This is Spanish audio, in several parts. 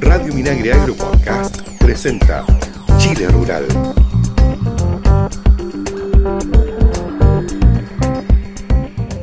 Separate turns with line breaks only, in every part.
Radio Minagre Agro Podcast presenta Chile Rural.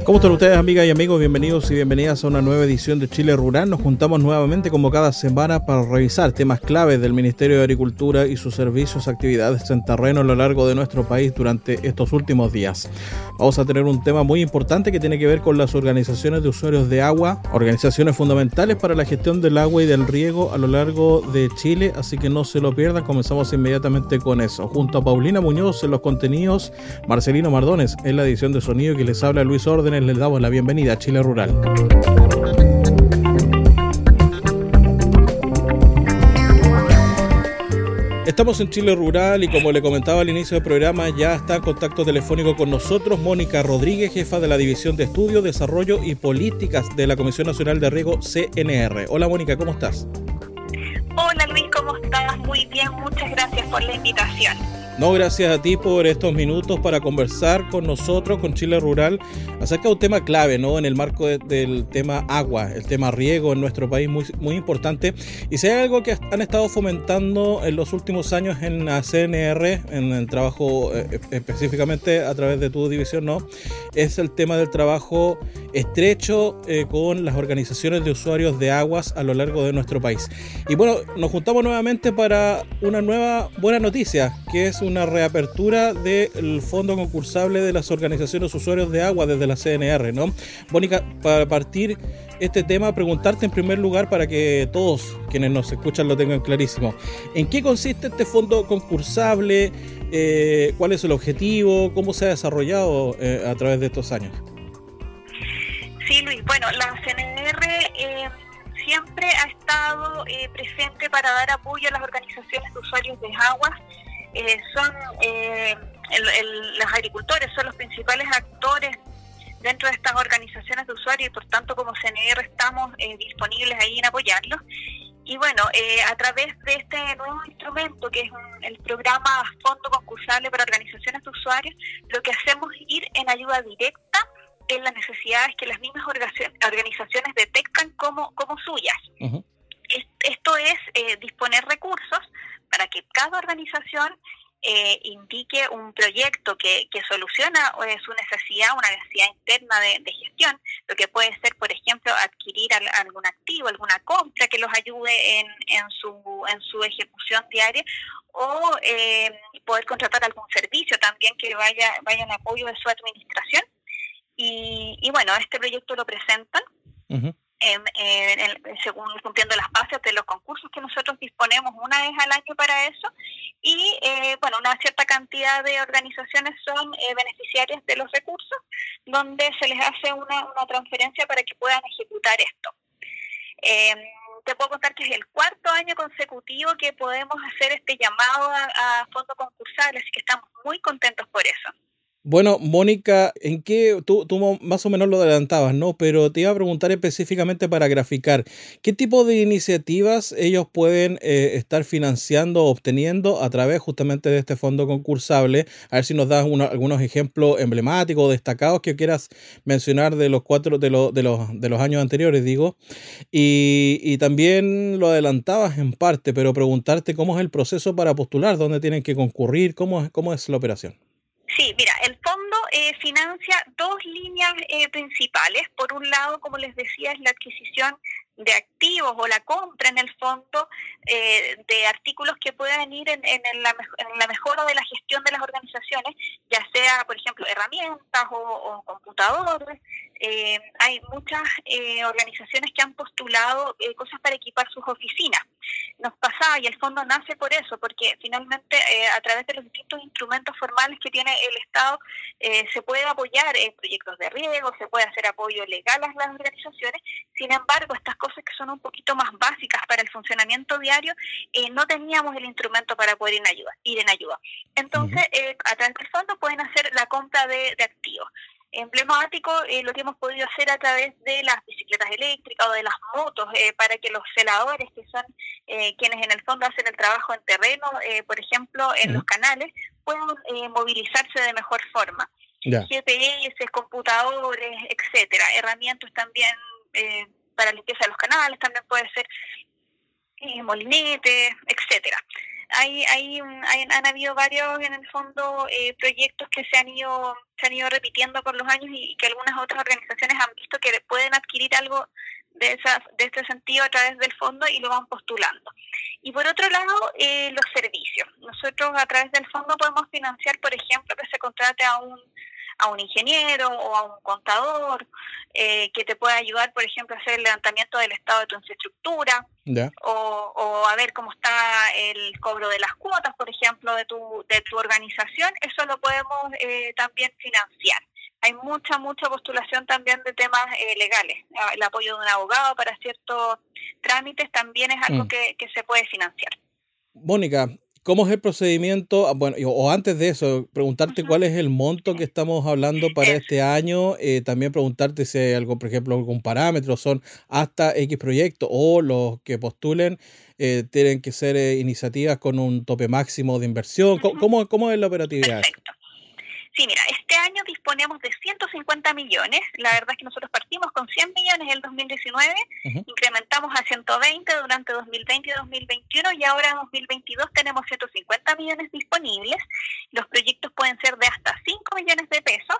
¿Cómo están ustedes, amigas y amigos? Bienvenidos y bienvenidas a una nueva edición de Chile Rural. Nos juntamos nuevamente como cada semana para revisar temas claves del Ministerio de Agricultura y sus servicios, actividades en terreno a lo largo de nuestro país durante estos últimos días. Vamos a tener un tema muy importante que tiene que ver con las organizaciones de usuarios de agua, organizaciones fundamentales para la gestión del agua y del riego a lo largo de Chile, así que no se lo pierdan. Comenzamos inmediatamente con eso. Junto a Paulina Muñoz en los contenidos, Marcelino Mardones en la edición de sonido que les habla Luis Órdenes les damos la bienvenida a Chile Rural. Estamos en Chile Rural y como le comentaba al inicio del programa, ya está en contacto telefónico con nosotros Mónica Rodríguez, jefa de la División de Estudio, Desarrollo y Políticas de la Comisión Nacional de Riego CNR. Hola Mónica, ¿cómo estás?
Hola Luis, ¿cómo estás? Muy bien, muchas gracias por la invitación.
No, gracias a ti por estos minutos para conversar con nosotros, con Chile Rural, acerca de un tema clave, ¿no? En el marco del tema agua, el tema riego en nuestro país, muy, muy importante. Y si hay algo que han estado fomentando en los últimos años en la CNR, en el trabajo eh, específicamente a través de tu división, ¿no? Es el tema del trabajo estrecho eh, con las organizaciones de usuarios de aguas a lo largo de nuestro país. Y bueno, nos juntamos nuevamente para una nueva buena noticia, que es una reapertura del fondo concursable de las organizaciones usuarios de agua desde la CNR, ¿no? Mónica, para partir este tema, preguntarte en primer lugar para que todos quienes nos escuchan lo tengan clarísimo. ¿En qué consiste este fondo concursable? Eh, ¿Cuál es el objetivo? ¿Cómo se ha desarrollado eh, a través de estos años?
Sí, Luis. Bueno, la CNR eh, siempre ha estado presente para dar apoyo a las organizaciones usuarios de aguas eh, son eh, los agricultores, son los principales actores dentro de estas organizaciones de usuarios y por tanto como CNR estamos eh, disponibles ahí en apoyarlos. Y bueno, a través de este nuevo instrumento que es el programa Fondo Concursable para Organizaciones de Usuarios, lo que hacemos es ir en ayuda directa en las necesidades que las mismas organizaciones detectan como, como suyas. Esto es disponer recursos para que cada organización eh, indique un proyecto que, que soluciona eh, su necesidad, una necesidad interna de, gestión, lo que puede ser, por ejemplo, adquirir algún activo, alguna compra que los ayude en, en, su, en su ejecución diaria o eh, poder contratar algún servicio también que vaya, vaya en apoyo de su administración. Y, y bueno, este proyecto lo presentan según cumpliendo las bases de los concursos que nosotros disponemos una vez al año para eso. Y eh, bueno una cierta cantidad de organizaciones son eh, beneficiarias de los recursos donde se les hace una, una transferencia para que puedan ejecutar esto. Em, te puedo contar que es el cuarto año consecutivo que podemos hacer este llamado a, a fondo concursal así que estamos muy contentos por eso
bueno, Mónica, ¿en qué tú, más o menos lo adelantabas, ¿no? Pero te iba a preguntar específicamente para graficar, ¿qué tipo de iniciativas ellos pueden eh, estar financiando o obteniendo a través justamente de este fondo concursable? A ver si nos das algunos ejemplos emblemáticos o destacados que quieras mencionar de los cuatro, de, de, los, de los años anteriores, digo. Y, y también lo adelantabas en parte, pero preguntarte cómo es el proceso para postular, dónde tienen que concurrir, cómo, cómo es la operación.
Sí, mira, el fondo eh, financia dos líneas eh, principales. Por un lado, como les decía, es la adquisición de activos o la compra en el fondo eh, de artículos que puedan ir en, la, mejora de la gestión de las organizaciones, ya sea, por ejemplo, herramientas o computadores, eh, hay muchas eh, organizaciones que han postulado eh, cosas para equipar sus oficinas. Nos pasaba, y el fondo nace por eso, porque finalmente a través de los distintos instrumentos formales que tiene el Estado se puede apoyar en proyectos de riego, se puede hacer apoyo legal a las organizaciones. Sin embargo, estas cosas que son un poquito más básicas para el funcionamiento diario, no teníamos el instrumento para poder ir en ayuda. Ir en ayuda. Entonces, a través del fondo pueden hacer la compra de activos emblemático eh, lo que hemos podido hacer a través de las bicicletas eléctricas o de las motos eh, para que los celadores, que son eh, quienes en el fondo hacen el trabajo en terreno, por ejemplo, en los canales, puedan movilizarse de mejor forma. GPS, computadores, etcétera, herramientas también para limpieza de los canales también puede ser molinetes, etcétera. Hay, hay, han habido varios, en el fondo, eh, proyectos que se han ido se han ido repitiendo con los años y que algunas otras organizaciones han visto que pueden adquirir algo de, esa, de este sentido a través del fondo y lo van postulando. Y por otro lado, eh, los servicios. Nosotros a través del fondo podemos financiar, por ejemplo, que se contrate a un a un ingeniero o a un contador eh, que te pueda ayudar, por ejemplo, a hacer el levantamiento del estado de tu infraestructura o, o, a ver cómo está el cobro de las cuotas, por ejemplo, de tu, de tu organización. Eso lo podemos eh, también financiar. Hay mucha, mucha postulación también de temas eh, legales. El apoyo de un abogado para ciertos trámites también es algo mm. que, que se puede financiar.
Mónica, ¿Cómo es el procedimiento? Ah, bueno, o antes de eso, preguntarte cuál es el monto que estamos hablando para este año. Eh, también preguntarte si hay algo, por ejemplo, algún parámetro, son hasta X proyectos o los que postulen eh, tienen que ser eh, iniciativas con un tope máximo de inversión. ¿Cómo, cómo es la operatividad?
Sí, mira, este año disponemos de 150 millones. La verdad es que nosotros partimos con 100 millones en el 2019, incrementamos a 120 durante 2020 y 2021 y ahora en 2022 tenemos 150 millones disponibles. Los proyectos pueden ser de hasta 5 millones de pesos.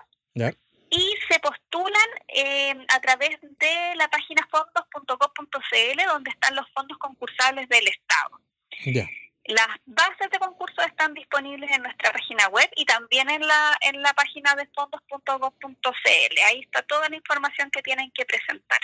Y se postulan eh, a través de la página fondos.gov.cl donde están los fondos concursables del Estado. Ya. Las bases de concurso están disponibles en nuestra página web y también en la, en la página de fondos.gov.cl. Ahí está toda la información que tienen que presentar.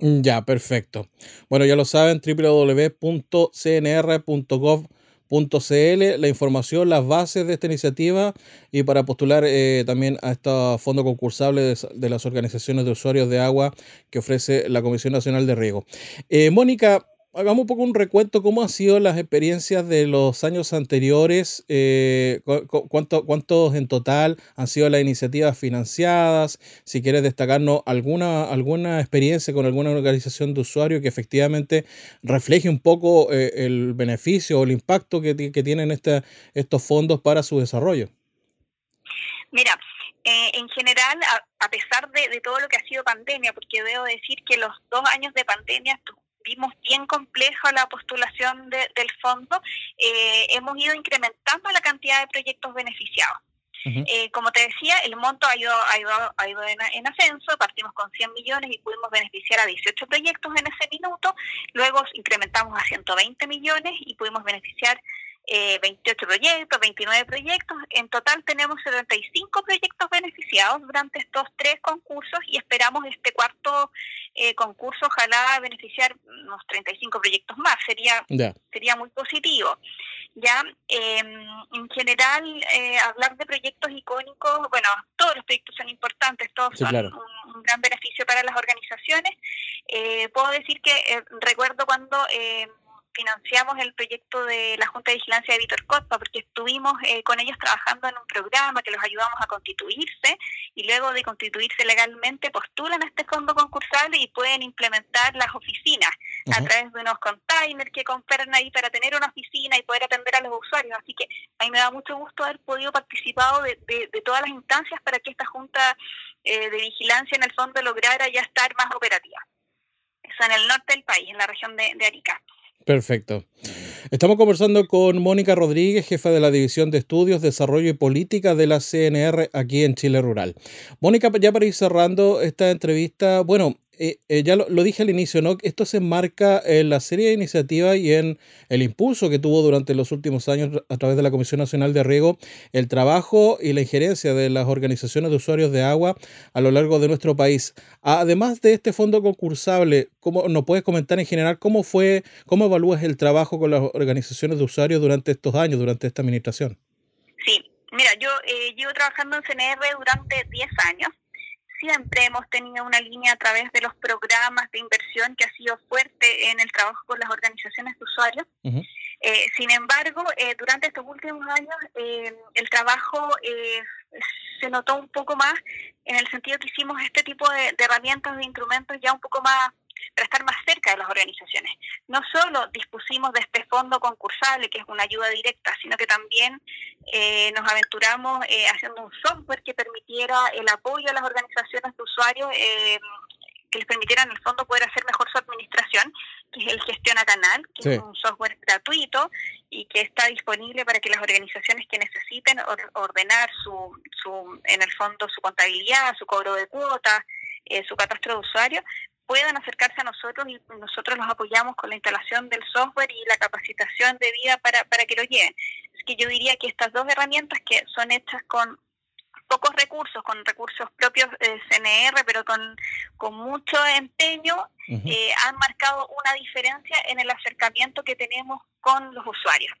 Ya, perfecto. Bueno, ya lo saben, www.cnr.gov.cl, la información, las bases de esta iniciativa y para postular eh, también a este fondo concursable de, las organizaciones de usuarios de agua que ofrece la Comisión Nacional de Riego. Eh, Mónica, hagamos un poco un recuento, ¿cómo han sido las experiencias de los años anteriores? Eh, cuánto, ¿Cuántos en total han sido las iniciativas financiadas? Si quieres destacarnos alguna, alguna experiencia con alguna organización de usuarios que efectivamente refleje un poco eh, el beneficio o el impacto que, tienen este, estos fondos para su desarrollo.
Mira, eh, en general, a, pesar de, de, todo lo que ha sido pandemia, porque debo decir que los dos años de pandemia vimos bien compleja la postulación del fondo, eh, hemos ido incrementando la cantidad de proyectos beneficiados. Eh, como te decía, el monto ha ido, ha ido, ha ido en, ascenso, partimos con 100 millones y pudimos beneficiar a 18 proyectos en ese minuto, luego incrementamos a 120 millones y pudimos beneficiar eh, 28 proyectos, 29 proyectos. En total tenemos 75 proyectos beneficiados durante estos tres concursos y esperamos este cuarto eh, concurso, ojalá beneficiar unos 35 proyectos más. Sería, sería muy positivo. Ya, em, en general, eh, hablar de proyectos icónicos, bueno, todos los proyectos son importantes, todos son un, un, gran beneficio para las organizaciones. Eh, puedo decir que recuerdo cuando em, financiamos el proyecto de la Junta de Vigilancia de Víctor Cotpa, porque estuvimos eh, con ellos trabajando en un programa que los ayudamos a constituirse y luego de constituirse legalmente postulan a este fondo concursable y pueden implementar las oficinas a través de unos containers que compran ahí para tener una oficina y poder atender a los usuarios. Así que a mí me da mucho gusto haber podido participar de, de, todas las instancias para que esta Junta eh, de Vigilancia en el fondo lograra ya estar más operativa. Eso en el norte del país, en la región de, de Arica.
Perfecto. Estamos conversando con Mónica Rodríguez, jefa de la División de Estudios, Desarrollo y Política de la CNR aquí en Chile Rural. Mónica, ya para ir cerrando esta entrevista, bueno, eh, eh, ya lo, dije al inicio, ¿no? Esto se enmarca en la serie de iniciativas y en el impulso que tuvo durante los últimos años a través de la Comisión Nacional de Riego el trabajo y la injerencia de las organizaciones de usuarios de agua a lo largo de nuestro país. Además de este fondo concursable, ¿cómo nos puedes comentar en general cómo fue, cómo evalúas el trabajo con las organizaciones de usuarios durante estos años, durante esta administración?
Sí, mira, yo eh, llevo trabajando en CNR durante 10 años siempre hemos tenido una línea a través de los programas de inversión que ha sido fuerte en el trabajo con las organizaciones de usuarios. Eh, sin embargo, eh, durante estos últimos años eh, el trabajo se notó un poco más en el sentido que hicimos este tipo de, de herramientas, de instrumentos ya un poco más para estar más cerca de las organizaciones. No solo dispusimos de este fondo concursable, que es una ayuda directa, sino que también eh, nos aventuramos eh, haciendo un software que permitiera el apoyo a las organizaciones de usuarios. Eh, que les permitiera en el fondo poder hacer mejor su administración, que es el Gestiona Canal, que es un software gratuito y que está disponible para que las organizaciones que necesiten ordenar su, su, en el fondo, su contabilidad, su cobro de cuotas, eh, su catastro de usuario, puedan acercarse a nosotros y nosotros los apoyamos con la instalación del software y la capacitación debida para, para que lo lleven. Es que yo diría que estas dos herramientas que son hechas con pocos recursos, con recursos propios de CNR, pero con, con mucho empeño, eh, han marcado una diferencia en el acercamiento que tenemos con los usuarios.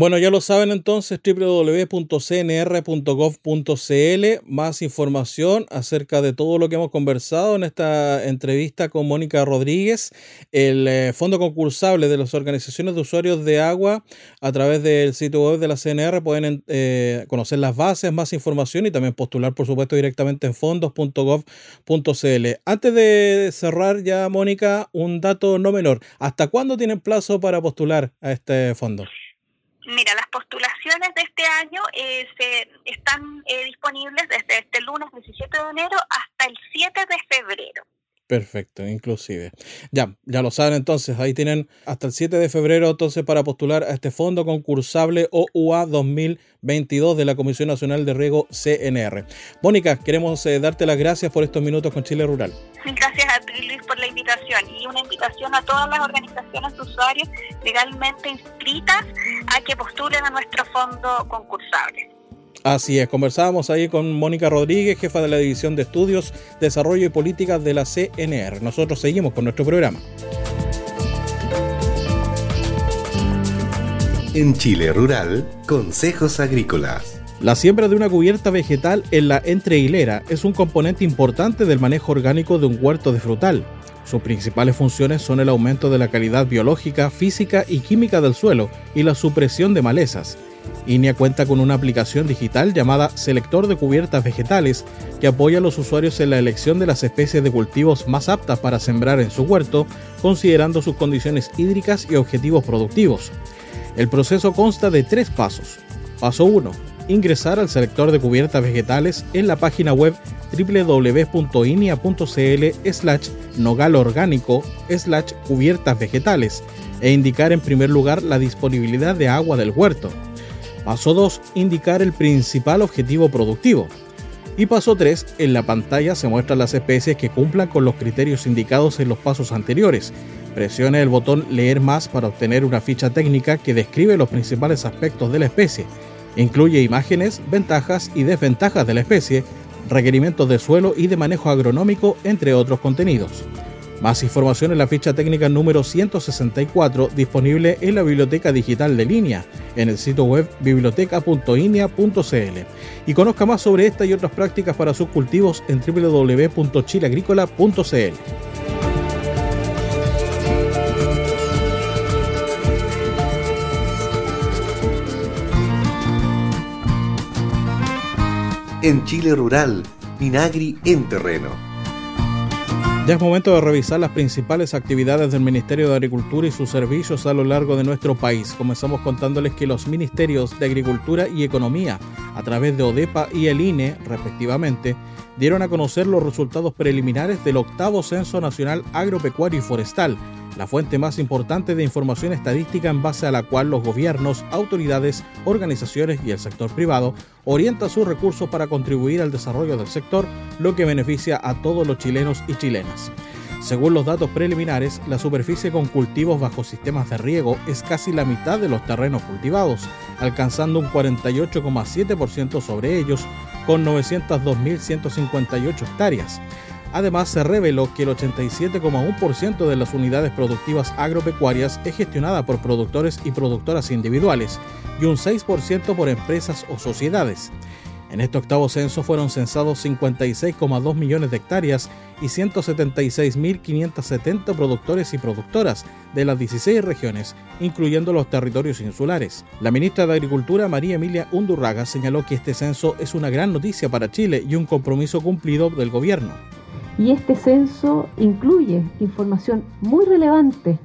Bueno, ya lo saben entonces, www.cnr.gov.cl, más información acerca de todo lo que hemos conversado en esta entrevista con Mónica Rodríguez, el eh, fondo concursable de las organizaciones de usuarios de agua a través del sitio web de la CNR pueden eh, conocer las bases, más información y también postular, por supuesto, directamente en fondos.gov.cl. Antes de cerrar ya, Mónica, un dato no menor. ¿Hasta cuándo tienen plazo para postular a este fondo?
Mira, las postulaciones de este año eh, se, están eh, disponibles desde este lunes 17 de enero hasta el 7 de febrero.
Perfecto, inclusive. Ya, ya lo saben entonces, ahí tienen hasta el 7 de febrero entonces para postular a este fondo concursable OUA 2022 de la Comisión Nacional de Riego CNR. Mónica, queremos eh, darte las gracias por estos minutos con Chile Rural.
Gracias a invitación a todas las organizaciones de usuarios legalmente inscritas a que postulen a nuestro fondo concursable.
Así es, conversábamos ahí con Mónica Rodríguez, jefa de la División de Estudios, Desarrollo y Políticas de la CNR. Nosotros seguimos con nuestro programa.
En Chile Rural, Consejos Agrícolas.
La siembra de una cubierta vegetal en la entrehilera es un componente importante del manejo orgánico de un huerto de frutal. Sus principales funciones son el aumento de la calidad biológica, física y química del suelo y la supresión de malezas. INEA cuenta con una aplicación digital llamada Selector de Cubiertas Vegetales que apoya a los usuarios en la elección de las especies de cultivos más aptas para sembrar en su huerto, considerando sus condiciones hídricas y objetivos productivos. El proceso consta de tres pasos. Paso 1. Ingresar al selector de cubiertas vegetales en la página web www.inia.cl slash nogal orgánico slash cubiertas vegetales e indicar en primer lugar la disponibilidad de agua del huerto. Paso 2. Indicar el principal objetivo productivo. Y paso 3. En la pantalla se muestran las especies que cumplan con los criterios indicados en los pasos anteriores. Presione el botón Leer más para obtener una ficha técnica que describe los principales aspectos de la especie. Incluye imágenes, ventajas y desventajas de la especie, requerimientos de suelo y de manejo agronómico, entre otros contenidos. Más información en la ficha técnica número 164 disponible en la Biblioteca Digital de Línea, en el sitio web biblioteca.inia.cl. Y conozca más sobre esta y otras prácticas para sus cultivos en www.chileagrícola.cl.
En Chile Rural, Minagri en terreno
ya es momento de revisar las principales actividades del Ministerio de Agricultura y sus servicios a lo largo de nuestro país. Comenzamos contándoles que los ministerios de Agricultura y Economía, a través de ODEPA y el INE, respectivamente, dieron a conocer los resultados preliminares del octavo Censo Nacional Agropecuario y Forestal, la fuente más importante de información estadística en base a la cual los gobiernos, autoridades, organizaciones y el sector privado orientan sus recursos para contribuir al desarrollo del sector, lo que beneficia a todos los chilenos y chilenas. Según los datos preliminares, la superficie con cultivos bajo sistemas de riego es casi la mitad de los terrenos cultivados, alcanzando un 48,7% sobre ellos, con 902.158 hectáreas. Además, se reveló que el 87,1% de las unidades productivas agropecuarias es gestionada por productores y productoras individuales y un 6% por empresas o sociedades. En este octavo censo fueron censados 56,2 millones de hectáreas y 176.570 productores y productoras de las 16 regiones, incluyendo los territorios insulares. La ministra de Agricultura, María Emilia Undurraga, señaló que este censo es una gran noticia para Chile y un compromiso cumplido del gobierno.
Y este censo incluye información muy relevante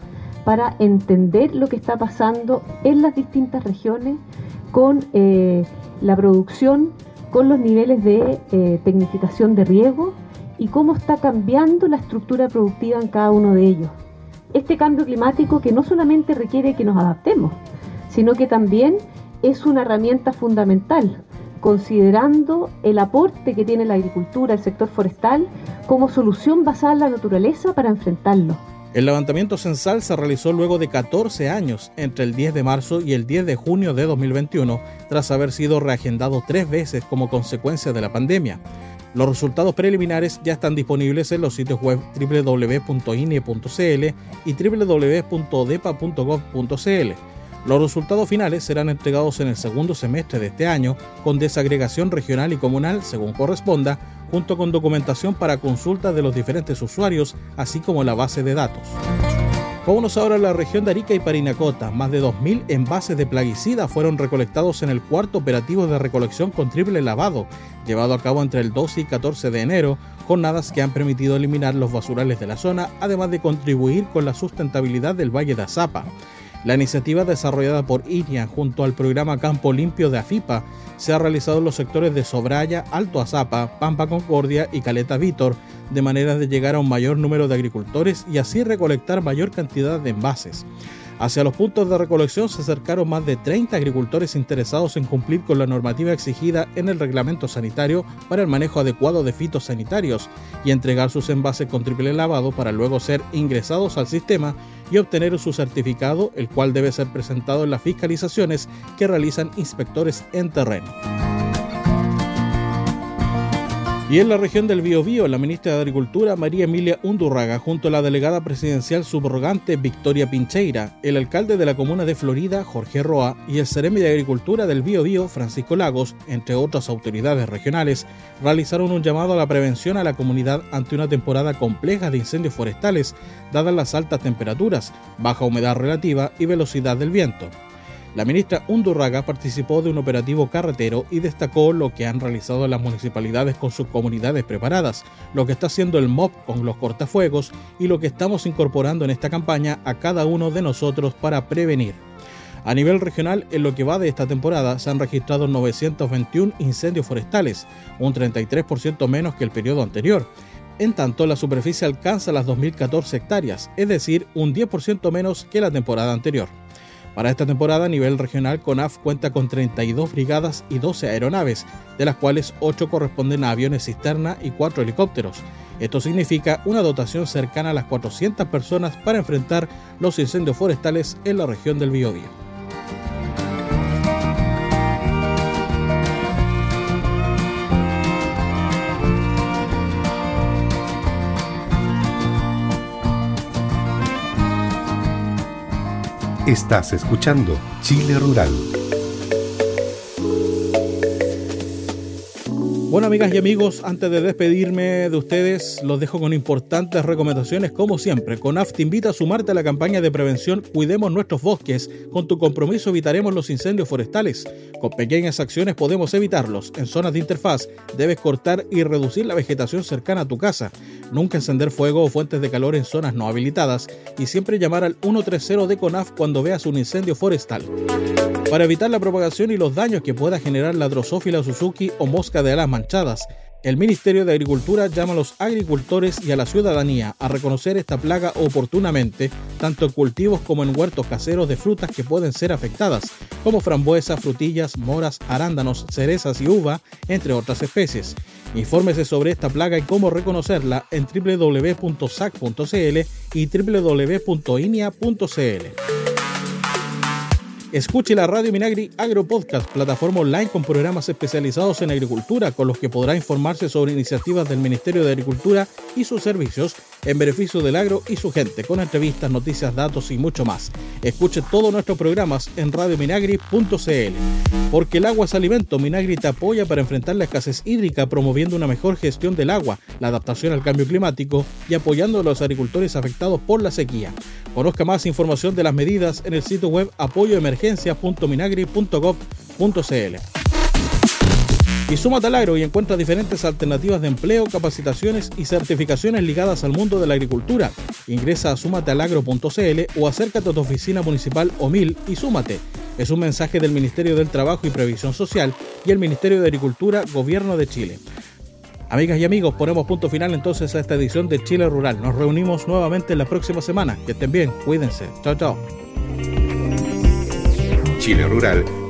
para entender lo que está pasando en las distintas regiones con eh, la producción, con los niveles de eh, tecnificación de riego y cómo está cambiando la estructura productiva en cada uno de ellos. este cambio climático que no solamente requiere que nos adaptemos, sino que también es una herramienta fundamental, considerando el aporte que tiene la agricultura, el sector forestal, como solución basada en la naturaleza para enfrentarlo.
El levantamiento censal se realizó luego de 14 años, entre el 10 de marzo y el 10 de junio de 2021, tras haber sido reagendado tres veces como consecuencia de la pandemia. Los resultados preliminares ya están disponibles en los sitios web www.ine.cl y www.odepa.gov.cl. Los resultados finales serán entregados en el segundo semestre de este año, con desagregación regional y comunal según corresponda, junto con documentación para consulta de los diferentes usuarios, así como la base de datos. Vámonos ahora a la región de Arica y Parinacota. Más de 2.000 envases de plaguicida fueron recolectados en el cuarto operativo de recolección con triple lavado, llevado a cabo entre el 12 y 14 de enero, jornadas que han permitido eliminar los basurales de la zona, además de contribuir con la sustentabilidad del Valle de Azapa. La iniciativa desarrollada por INIA junto al programa Campo Limpio de AFIPA se ha realizado en los sectores de Sobraya, Alto Azapa, Pampa Concordia y Caleta Vítor, de manera de llegar a un mayor número de agricultores y así recolectar mayor cantidad de envases. Hacia los puntos de recolección se acercaron más de 30 agricultores interesados en cumplir con la normativa exigida en el reglamento sanitario para el manejo adecuado de fitosanitarios y entregar sus envases con triple lavado para luego ser ingresados al sistema y obtener su certificado, el cual debe ser presentado en las fiscalizaciones que realizan inspectores en terreno. Y en la región del Biobío, la ministra de Agricultura María Emilia Undurraga, junto a la delegada presidencial subrogante Victoria Pincheira, el alcalde de la comuna de Florida, Jorge Roa, y el seremi de Agricultura del Biobío, Francisco Lagos, entre otras autoridades regionales, realizaron un llamado a la prevención a la comunidad ante una temporada compleja de incendios forestales, dadas las altas temperaturas, baja humedad relativa y velocidad del viento. La ministra Undurraga participó de un operativo carretero y destacó lo que han realizado las municipalidades con sus comunidades preparadas, lo que está haciendo el MOP con los cortafuegos y lo que estamos incorporando en esta campaña a cada uno de nosotros para prevenir. A nivel regional, en lo que va de esta temporada, se han registrado 921 incendios forestales, un 33% menos que el periodo anterior. En tanto, la superficie alcanza las 2.014 hectáreas, es decir, un 10% menos que la temporada anterior. Para esta temporada a nivel regional, CONAF cuenta con 32 brigadas y 12 aeronaves, de las cuales 8 corresponden a aviones cisterna y 4 helicópteros. Esto significa una dotación cercana a las 400 personas para enfrentar los incendios forestales en la región del Biobío.
Estás escuchando Chile Rural.
Bueno, amigas y amigos, antes de despedirme de ustedes, los dejo con importantes recomendaciones, como siempre. CONAF te invita a sumarte a la campaña de prevención Cuidemos nuestros bosques. Con tu compromiso evitaremos los incendios forestales. Con pequeñas acciones podemos evitarlos. En zonas de interfaz debes cortar y reducir la vegetación cercana a tu casa. Nunca encender fuego o fuentes de calor en zonas no habilitadas. Y siempre llamar al 130 de CONAF cuando veas un incendio forestal. Para evitar la propagación y los daños que pueda generar la drosófila Suzuki o mosca de alas el Ministerio de Agricultura llama a los agricultores y a la ciudadanía a reconocer esta plaga oportunamente, tanto en cultivos como en huertos caseros de frutas que pueden ser afectadas, como frambuesas, frutillas, moras, arándanos, cerezas y uva, entre otras especies. Infórmese sobre esta plaga y cómo reconocerla en www.sac.cl y www.inia.cl. Escuche la Radio Minagri Agro Podcast, plataforma online con programas especializados en agricultura, con los que podrá informarse sobre iniciativas del Ministerio de Agricultura y sus servicios en beneficio del agro y su gente, con entrevistas, noticias, datos y mucho más. Escuche todos nuestros programas en radiominagri.cl. Porque el agua es alimento, Minagri te apoya para enfrentar la escasez hídrica, promoviendo una mejor gestión del agua, la adaptación al cambio climático y apoyando a los agricultores afectados por la sequía. Conozca más información de las medidas en el sitio web apoyoemergencia.minagri.gov.cl. Y súmate al agro y encuentra diferentes alternativas de empleo, capacitaciones y certificaciones ligadas al mundo de la agricultura. Ingresa a sumatealagro.cl o acércate a tu oficina municipal o mil y súmate. Es un mensaje del Ministerio del Trabajo y Previsión Social y el Ministerio de Agricultura, Gobierno de Chile. Amigas y amigos, ponemos punto final entonces a esta edición de Chile Rural. Nos reunimos nuevamente la próxima semana. Que estén bien, cuídense. Chao, chao.
Chile Rural